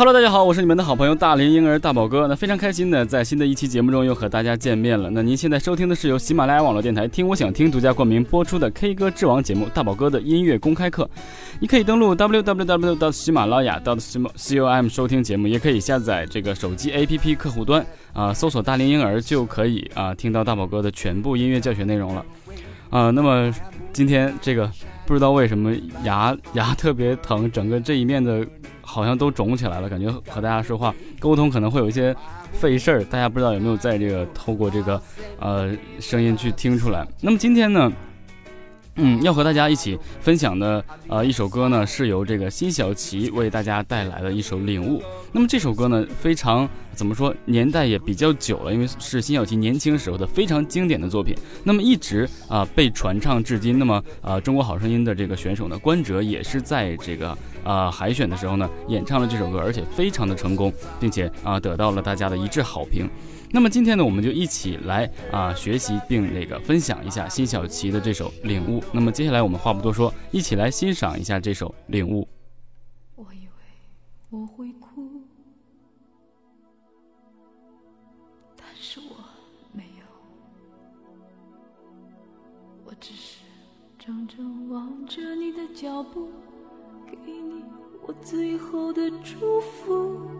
Hello，大家好，我是你们的好朋友大龄婴儿大宝哥。那非常开心的在新的一期节目中又和大家见面了。那您现在收听的是由喜马拉雅网络电台“听我想听”独家冠名播出的 K 歌之王节目大宝哥的音乐公开课。你可以登录 www. 喜马拉雅 .com 收听节目，也可以下载这个手机 APP 客户端啊、搜索“大龄婴儿”就可以啊、听到大宝哥的全部音乐教学内容了。啊、那么今天这个不知道为什么牙牙特别疼，整个这一面的好像都肿起来了，感觉和大家说话沟通可能会有一些费事儿，大家不知道有没有在这个透过这个呃声音去听出来。那么今天呢？嗯，要和大家一起分享的呃一首歌呢，是由这个辛晓琪为大家带来的一首《领悟》。那么这首歌呢，非常怎么说，年代也比较久了，因为是辛晓琪年轻时候的非常经典的作品。那么一直啊、被传唱至今。那么啊、中国好声音的这个选手呢，关喆也是在这个啊、海选的时候呢，演唱了这首歌，而且非常的成功，并且啊、得到了大家的一致好评。那么今天呢，我们就一起来啊、学习并那个分享一下辛晓琪的这首《领悟》。那么接下来我们话不多说，一起来欣赏一下这首《领悟》。我以为我会哭，但是我没有，我只是怔怔望着你的脚步，给你我最后的祝福。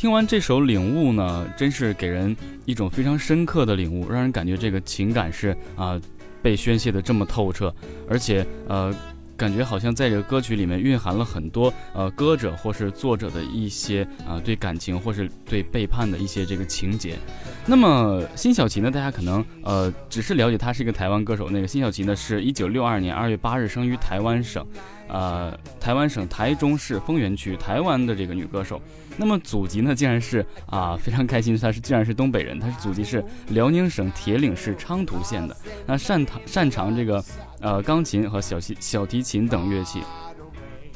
听完这首《领悟》呢，真是给人一种非常深刻的领悟，让人感觉这个情感是啊被宣泄的这么透彻，而且呃。感觉好像在这个歌曲里面蕴含了很多呃歌者或是作者的一些啊对感情或是对背叛的一些这个情节。那么辛晓琪呢，大家可能呃只是了解她是一个台湾歌手。那个辛晓琪呢，是一九六二年二月八日生于台湾省，呃台湾省台中市丰原区台湾的这个女歌手。那么祖籍呢，竟然是啊非常开心，他是竟然是东北人，他是祖籍是辽宁省铁岭市昌图县的。那擅长擅长这个。呃，钢琴和小提小提琴等乐器。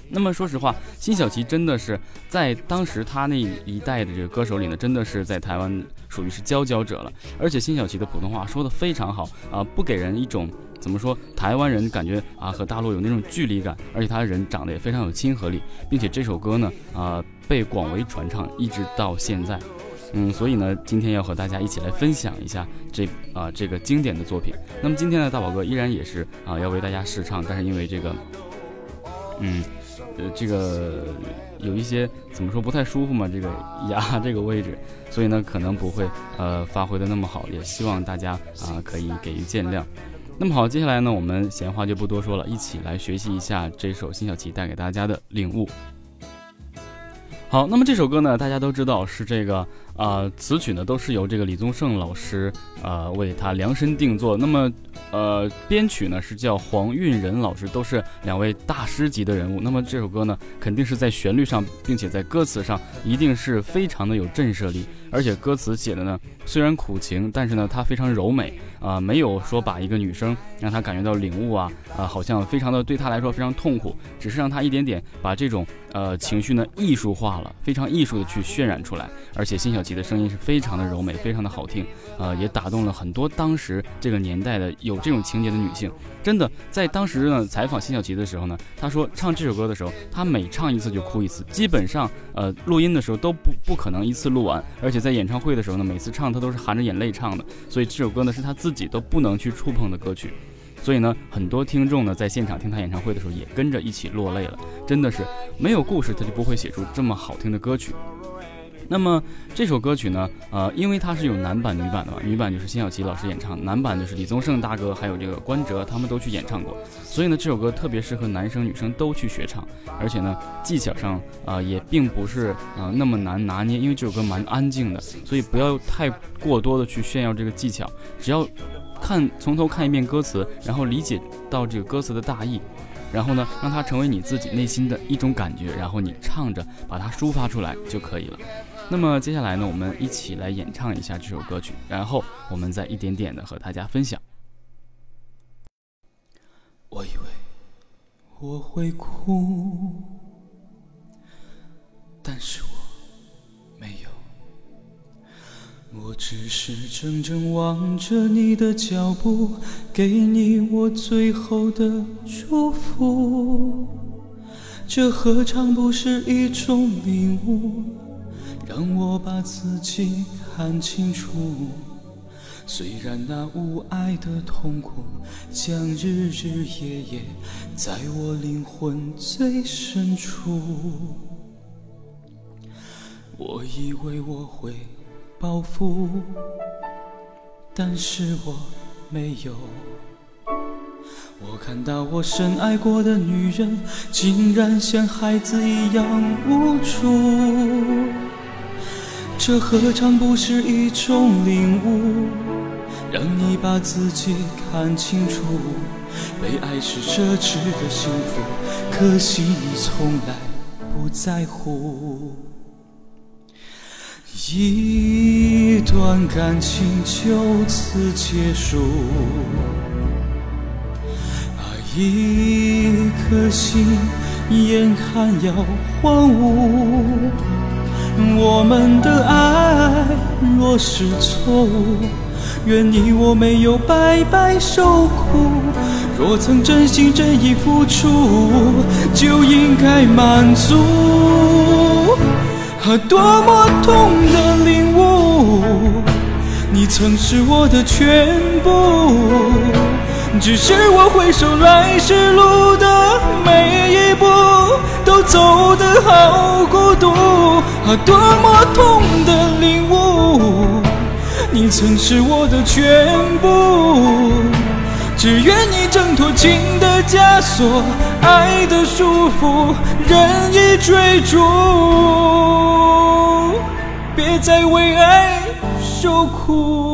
那么说实话，辛晓琪真的是在当时他那一代的这个歌手里呢，真的是在台湾属于是佼佼者了。而且辛晓琪的普通话说的非常好啊，不给人一种怎么说台湾人感觉啊和大陆有那种距离感。而且他人长得也非常有亲和力，并且这首歌呢啊被广为传唱，一直到现在。嗯，所以呢，今天要和大家一起来分享一下这啊这个经典的作品。那么今天呢，大宝哥依然也是啊要为大家试唱，但是因为这个，嗯，呃这个有一些怎么说不太舒服嘛，这个牙这个位置，所以呢可能不会呃发挥的那么好，也希望大家啊可以给予见谅。那么好，接下来呢我们闲话就不多说了，一起来学习一下这首辛晓琪带给大家的领悟。好，那么这首歌呢，大家都知道是这个。啊，词曲呢都是由这个李宗盛老师啊为他量身定做。那么，呃，编曲呢是叫黄韵仁老师，都是两位大师级的人物。那么这首歌呢，肯定是在旋律上，并且在歌词上，一定是非常的有震慑力。而且歌词写的呢，虽然苦情，但是呢，它非常柔美啊，没有说把一个女生让她感觉到领悟啊啊，好像非常的对她来说非常痛苦，只是让她一点点把这种呃情绪呢艺术化了，非常艺术的去渲染出来。而且心想晓。的声音是非常的柔美，非常的好听，呃，也打动了很多当时这个年代的有这种情节的女性。真的，在当时呢采访辛晓琪的时候呢，她说唱这首歌的时候，她每唱一次就哭一次，基本上呃录音的时候都不不可能一次录完，而且在演唱会的时候呢，每次唱她都是含着眼泪唱的，所以这首歌呢是她自己都不能去触碰的歌曲。所以呢，很多听众呢在现场听她演唱会的时候也跟着一起落泪了。真的是没有故事，她就不会写出这么好听的歌曲。那么这首歌曲呢，呃，因为它是有男版、女版的嘛，女版就是辛晓琪老师演唱，男版就是李宗盛大哥还有这个关喆他们都去演唱过，所以呢，这首歌特别适合男生女生都去学唱，而且呢，技巧上啊也并不是啊那么难拿捏，因为这首歌蛮安静的，所以不要太过多的去炫耀这个技巧，只要看从头看一遍歌词，然后理解到这个歌词的大意。然后呢，让它成为你自己内心的一种感觉，然后你唱着把它抒发出来就可以了。那么接下来呢，我们一起来演唱一下这首歌曲，然后我们再一点点的和大家分享。我以为我会哭，但是我没有。我只是怔怔望着你的脚步，给你我最后的祝福。这何尝不是一种领悟，让我把自己看清楚。虽然那无爱的痛苦，将日日夜夜在我灵魂最深处。我以为我会。报复，但是我没有。我看到我深爱过的女人，竟然像孩子一样无助。这何尝不是一种领悟，让你把自己看清楚。被爱是奢侈的幸福，可惜你从来不在乎。一段感情就此结束，啊，一颗心眼看要荒芜。我们的爱若是错误，愿你我没有白白受苦。若曾真心真意付出，就应该满足。啊，多么痛的领悟！你曾是我的全部，只是我回首来时路的每一步，都走得好孤独，啊，多么痛的领悟！你曾是我的全部，只愿你挣脱情的枷锁，爱的束缚，任意追逐，别再为爱受苦。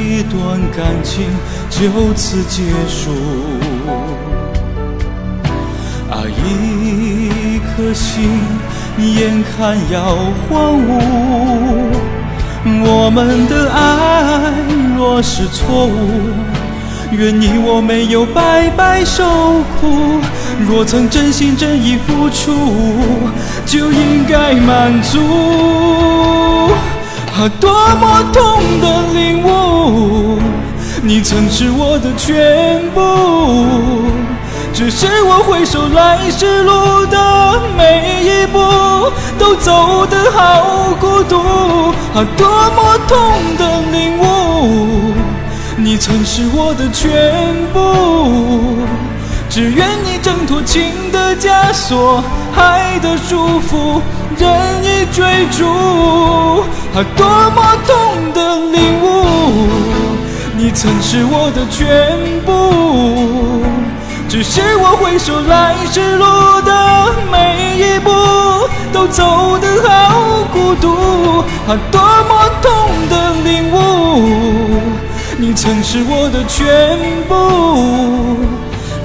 一段感情就此结束，啊，一颗心眼看要荒芜。我们的爱若是错误，愿你我没有白白受苦。若曾真心真意付出，就应该满足。啊，多么痛的领悟！你曾是我的全部，只是我回首来时路的每一步，都走得好孤独。啊，多么痛的领悟！你曾是我的全部，只愿你挣脱情的枷锁，爱的束缚。任意追逐，啊，多么痛的领悟！你曾是我的全部，只是我回首来时路的每一步，都走得好孤独，啊，多么痛的领悟！你曾是我的全部，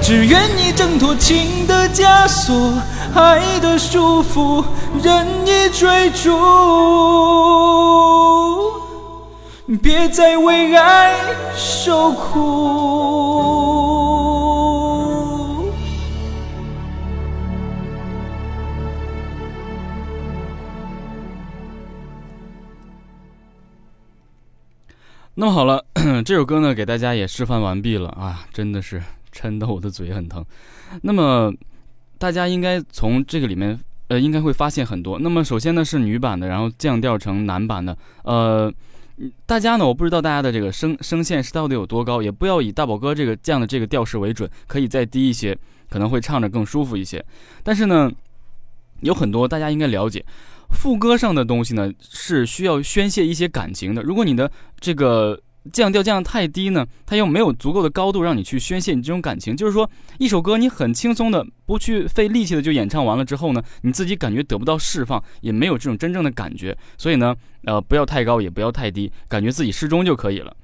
只愿你挣脱情的枷锁。爱的束缚，任意追逐，别再为爱受苦。那么好了，这首歌呢，给大家也示范完毕了啊，真的是 撑得我的嘴很疼。那么。大家应该从这个里面，呃，应该会发现很多。那么首先呢是女版的，然后降调成男版的。呃，大家呢，我不知道大家的这个声声线是到底有多高，也不要以大宝哥这个这样的这个调式为准，可以再低一些，可能会唱着更舒服一些。但是呢，有很多大家应该了解，副歌上的东西呢是需要宣泄一些感情的。如果你的这个。降调降的太低呢，它又没有足够的高度让你去宣泄你这种感情。就是说，一首歌你很轻松的不去费力气的就演唱完了之后呢，你自己感觉得不到释放，也没有这种真正的感觉。所以呢，呃，不要太高，也不要太低，感觉自己适中就可以了。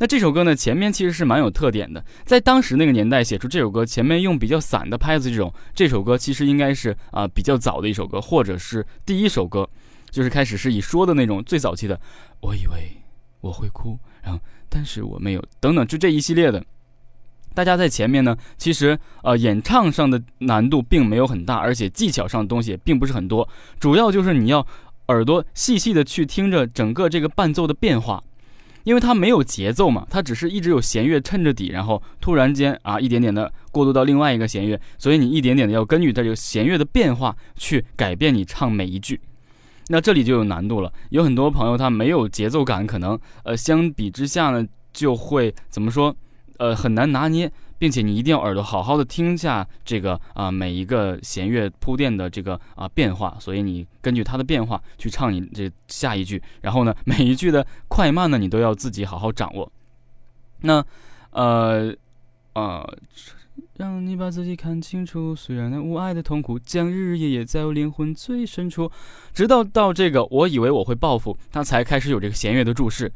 那这首歌呢，前面其实是蛮有特点的，在当时那个年代写出这首歌，前面用比较散的拍子，这种这首歌其实应该是啊比较早的一首歌，或者是第一首歌，就是开始是以说的那种最早期的，我以为我会哭。然后，但是我没有等等，就这一系列的，大家在前面呢，其实呃演唱上的难度并没有很大，而且技巧上的东西也并不是很多，主要就是你要耳朵细细的去听着整个这个伴奏的变化，因为它没有节奏嘛，它只是一直有弦乐衬着底，然后突然间啊一点点的过渡到另外一个弦乐，所以你一点点的要根据它这个弦乐的变化去改变你唱每一句。那这里就有难度了，有很多朋友他没有节奏感，可能呃相比之下呢就会怎么说，呃很难拿捏，并且你一定要耳朵好好的听下这个啊每一个弦乐铺垫的这个啊变化，所以你根据它的变化去唱你这下一句，然后呢每一句的快慢呢你都要自己好好掌握。那呃呃让你把自己看清楚。虽然那无爱的痛苦将日日夜夜在我灵魂最深处，直到到这个我以为我会报复，他才开始有这个弦乐的注释，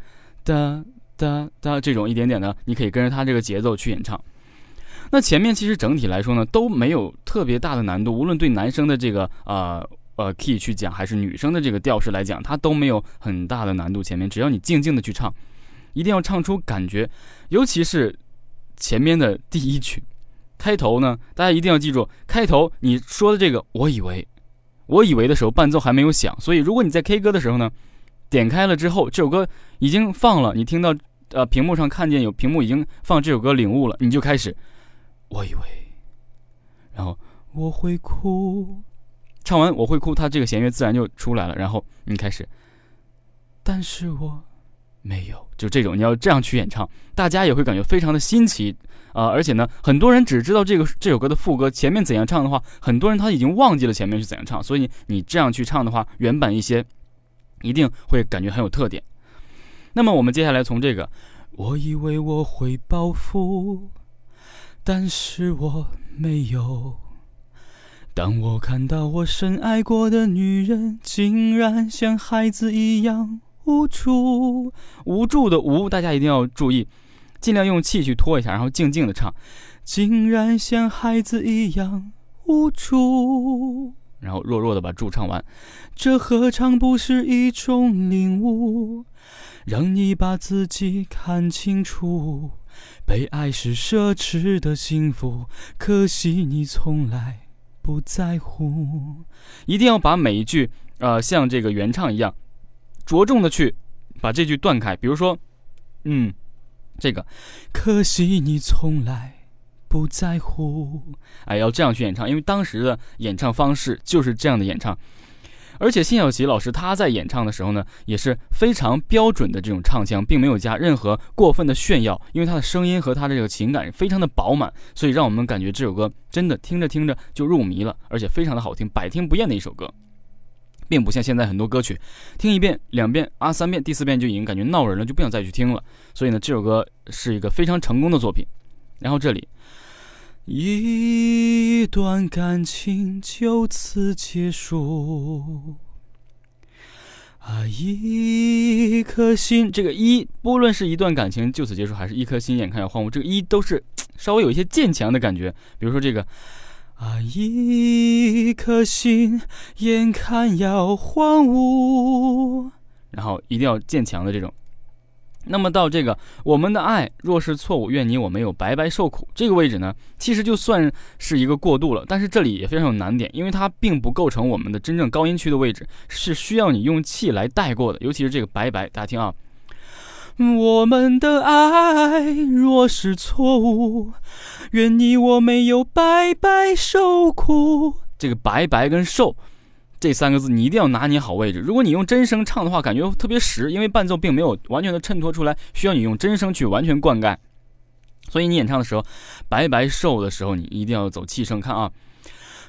哒哒哒这种一点点的，你可以跟着他这个节奏去演唱。那前面其实整体来说呢都没有特别大的难度，无论对男生的这个呃呃 key 去讲，还是女生的这个调式来讲，它都没有很大的难度。前面只要你静静的去唱，一定要唱出感觉，尤其是前面的第一曲开头呢，大家一定要记住，开头你说的这个我以为，我以为的时候伴奏还没有响，所以如果你在 K 歌的时候呢，点开了之后这首歌已经放了，你听到呃屏幕上看见有屏幕已经放这首歌领悟了，你就开始。我以为，然后我会哭，唱完我会哭，它这个弦乐自然就出来了。然后你开始，但是我没有，就这种你要这样去演唱，大家也会感觉非常的新奇啊！而且呢，很多人只知道这个这首歌的副歌前面怎样唱的话，很多人他已经忘记了前面是怎样唱，所以你这样去唱的话，原版一些一定会感觉很有特点。那么我们接下来从这个，我以为我会报复。但是我没有。当我看到我深爱过的女人，竟然像孩子一样无助，无助的无，大家一定要注意，尽量用气去拖一下，然后静静的唱。竟然像孩子一样无助，然后弱弱的把助唱完。这何尝不是一种领悟，让你把自己看清楚。被爱是奢侈的幸福，可惜你从来不在乎。一定要把每一句，呃，像这个原唱一样，着重的去把这句断开。比如说，嗯，这个，可惜你从来不在乎。哎，要这样去演唱，因为当时的演唱方式就是这样的演唱。而且辛晓琪老师他在演唱的时候呢，也是非常标准的这种唱腔，并没有加任何过分的炫耀，因为他的声音和他的这个情感非常的饱满，所以让我们感觉这首歌真的听着听着就入迷了，而且非常的好听，百听不厌的一首歌，并不像现在很多歌曲，听一遍、两遍啊、三遍、第四遍就已经感觉闹人了，就不想再去听了。所以呢，这首歌是一个非常成功的作品。然后这里。一段感情就此结束，啊，一颗心，这个一，不论是一段感情就此结束，还是一颗心眼看要荒芜，这个一都是 稍微有一些渐强的感觉。比如说这个，啊，一颗心眼看要荒芜，然后一定要渐强的这种。那么到这个我们的爱若是错误，愿你我没有白白受苦这个位置呢，其实就算是一个过渡了，但是这里也非常有难点，因为它并不构成我们的真正高音区的位置，是需要你用气来带过的，尤其是这个白白，大家听啊，我们的爱若是错误，愿你我没有白白受苦，这个白白跟受。这三个字你一定要拿捏好位置。如果你用真声唱的话，感觉特别实，因为伴奏并没有完全的衬托出来，需要你用真声去完全灌溉。所以你演唱的时候，白白受的时候，你一定要走气声。看啊，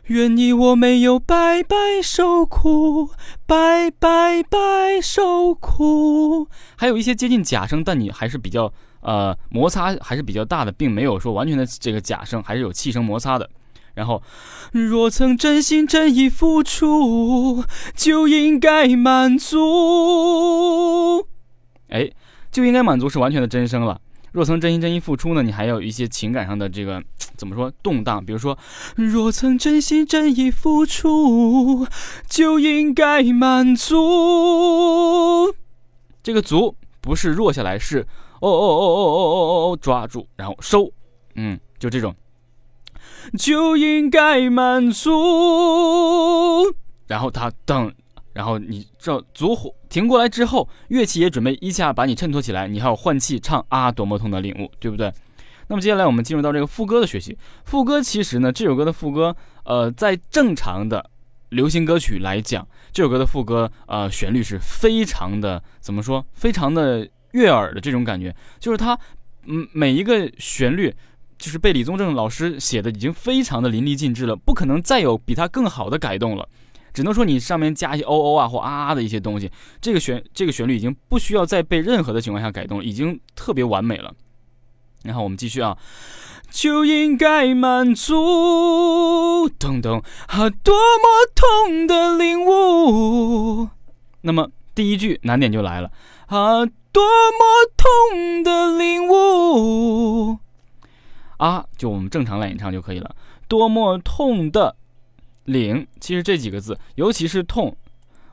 愿你我没有白白受苦，白白白受苦。还有一些接近假声，但你还是比较呃摩擦还是比较大的，并没有说完全的这个假声，还是有气声摩擦的。然后，若曾真心真意付出，就应该满足。哎，就应该满足是完全的真声了。若曾真心真意付出呢，你还有一些情感上的这个怎么说动荡？比如说，若曾真心真意付出，就应该满足。这个足不是弱下来，是哦哦哦哦哦哦哦哦抓住，然后收。嗯，就这种。就应该满足，然后他等，然后你这足火停过来之后，乐器也准备一下把你衬托起来，你还要换气唱啊，多么痛的领悟，对不对？那么接下来我们进入到这个副歌的学习。副歌其实呢，这首歌的副歌，呃，在正常的流行歌曲来讲，这首歌的副歌，呃，旋律是非常的怎么说？非常的悦耳的这种感觉，就是它，嗯，每一个旋律。就是被李宗盛老师写的已经非常的淋漓尽致了，不可能再有比他更好的改动了，只能说你上面加一些哦哦啊或啊啊的一些东西，这个旋这个旋律已经不需要再被任何的情况下改动，已经特别完美了。然后我们继续啊，就应该满足。等等，啊，多么痛的领悟。那么第一句难点就来了，啊，多么痛的领悟。啊，就我们正常来演唱就可以了。多么痛的领，其实这几个字，尤其是痛，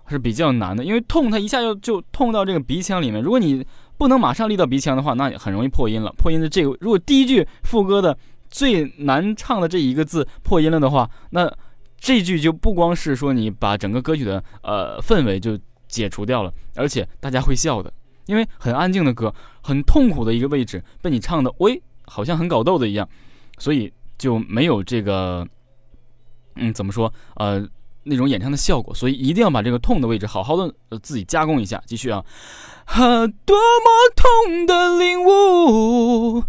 是比较难的，因为痛它一下就就痛到这个鼻腔里面。如果你不能马上立到鼻腔的话，那很容易破音了。破音的这个，如果第一句副歌的最难唱的这一个字破音了的话，那这句就不光是说你把整个歌曲的呃氛围就解除掉了，而且大家会笑的，因为很安静的歌，很痛苦的一个位置被你唱的，喂。好像很搞逗的一样，所以就没有这个，嗯，怎么说？呃，那种演唱的效果。所以一定要把这个痛的位置好好的呃自己加工一下。继续啊，啊，多么痛的领悟，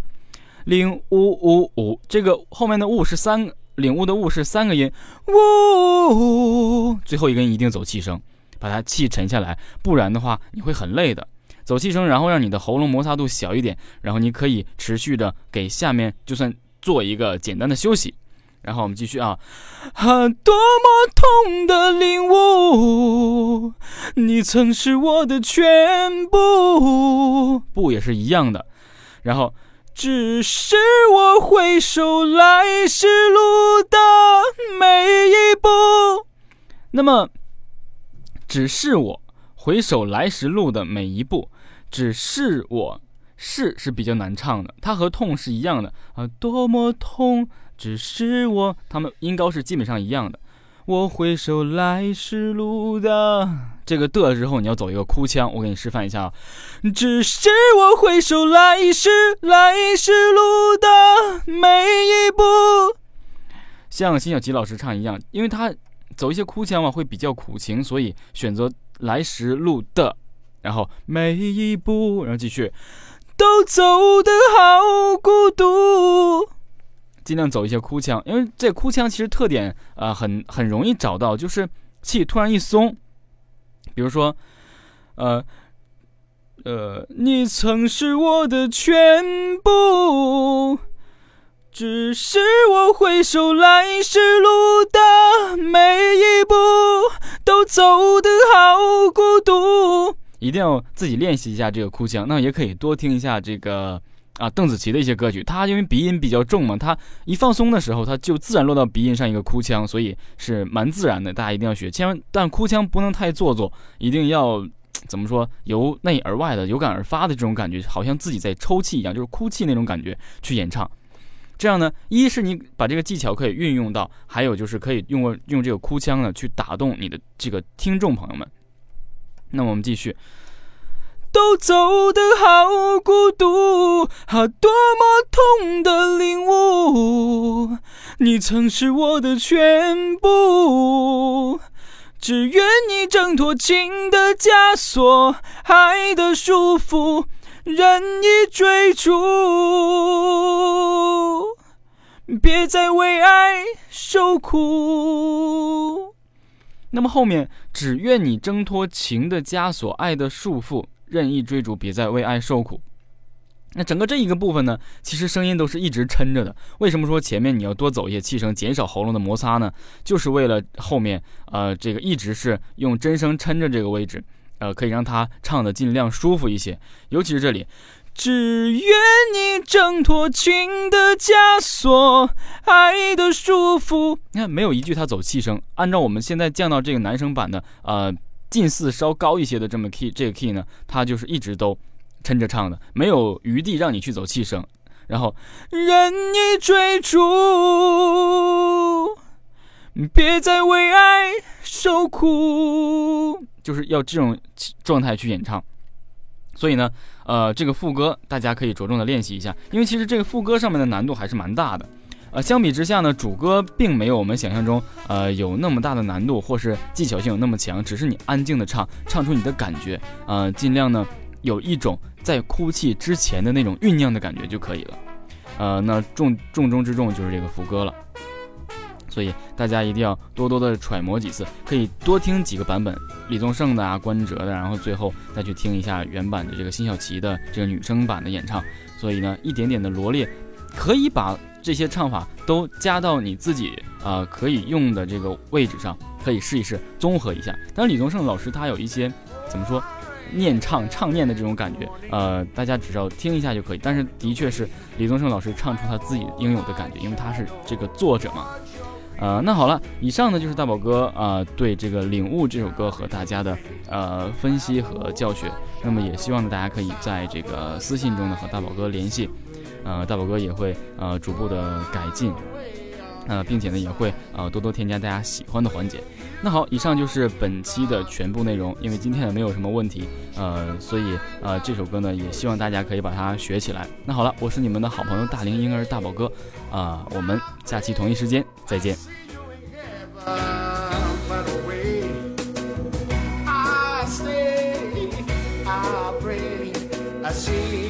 领悟悟悟，这个后面的悟是三，领悟的悟是三个音，悟，最后一根一定走气声，把它气沉下来，不然的话你会很累的。走气声，然后让你的喉咙摩擦度小一点，然后你可以持续的给下面就算做一个简单的休息，然后我们继续啊，啊，多么痛的领悟，你曾是我的全部，不也是一样的，然后只是我回首来时路的每一步，那么只是我。回首来时路的每一步，只是我是是比较难唱的，它和痛是一样的。啊，多么痛，只是我，他们音高是基本上一样的。我回首来时路的这个的之后，你要走一个哭腔，我给你示范一下啊，只是我回首来时来时路的每一步，像辛晓琪老师唱一样，因为他走一些哭腔嘛，会比较苦情，所以选择。来时路的，然后每一步，然后继续，都走得好孤独，尽量走一些哭腔，因为这哭腔其实特点啊，很很容易找到，就是气突然一松，比如说，呃，呃，你曾是我的全部。只是我回首来时路的每一步，都走得好孤独。一定要自己练习一下这个哭腔，那也可以多听一下这个啊邓紫棋的一些歌曲。她因为鼻音比较重嘛，她一放松的时候，她就自然落到鼻音上一个哭腔，所以是蛮自然的。大家一定要学，千万但哭腔不能太做作，一定要怎么说由内而外的、有感而发的这种感觉，好像自己在抽泣一样，就是哭泣那种感觉去演唱。这样呢，一是你把这个技巧可以运用到，还有就是可以用用这个哭腔呢去打动你的这个听众朋友们。那我们继续，都走得好孤独，啊，多么痛的领悟，你曾是我的全部，只愿你挣脱情的枷锁，爱的束缚。任意追逐，别再为爱受苦。那么后面，只愿你挣脱情的枷锁，爱的束缚，任意追逐，别再为爱受苦。那整个这一个部分呢，其实声音都是一直撑着的。为什么说前面你要多走一些气声，减少喉咙的摩擦呢？就是为了后面，呃，这个一直是用真声撑着这个位置。呃，可以让他唱的尽量舒服一些，尤其是这里，只愿你挣脱情的枷锁，爱的束缚。你看，没有一句他走气声。按照我们现在降到这个男生版的，呃，近似稍高一些的这么 key，这个 key 呢，它就是一直都撑着唱的，没有余地让你去走气声。然后，任你追逐，别再为爱受苦。就是要这种状态去演唱，所以呢，呃，这个副歌大家可以着重的练习一下，因为其实这个副歌上面的难度还是蛮大的，呃，相比之下呢，主歌并没有我们想象中，呃，有那么大的难度或是技巧性有那么强，只是你安静的唱，唱出你的感觉，呃，尽量呢有一种在哭泣之前的那种酝酿的感觉就可以了，呃，那重重中之重就是这个副歌了。所以大家一定要多多的揣摩几次，可以多听几个版本，李宗盛的啊，关喆的，然后最后再去听一下原版的这个辛晓琪的这个女生版的演唱。所以呢，一点点的罗列，可以把这些唱法都加到你自己啊可以用的这个位置上，可以试一试综合一下。当然，李宗盛老师他有一些怎么说念唱唱念的这种感觉，呃，大家只要听一下就可以。但是的确是李宗盛老师唱出他自己应有的感觉，因为他是这个作者嘛。呃，那好了，以上呢就是大宝哥啊对这个《领悟》这首歌和大家的呃分析和教学。那么也希望呢大家可以在这个私信中呢和大宝哥联系，呃，大宝哥也会呃逐步的改进，呃，并且呢也会呃多多添加大家喜欢的环节。那好，以上就是本期的全部内容。因为今天呢没有什么问题，呃，所以呃这首歌呢也希望大家可以把它学起来。那好了，我是你们的好朋友大龄婴儿大宝哥，啊，我们下期同一时间再见。I stay, I pray, I see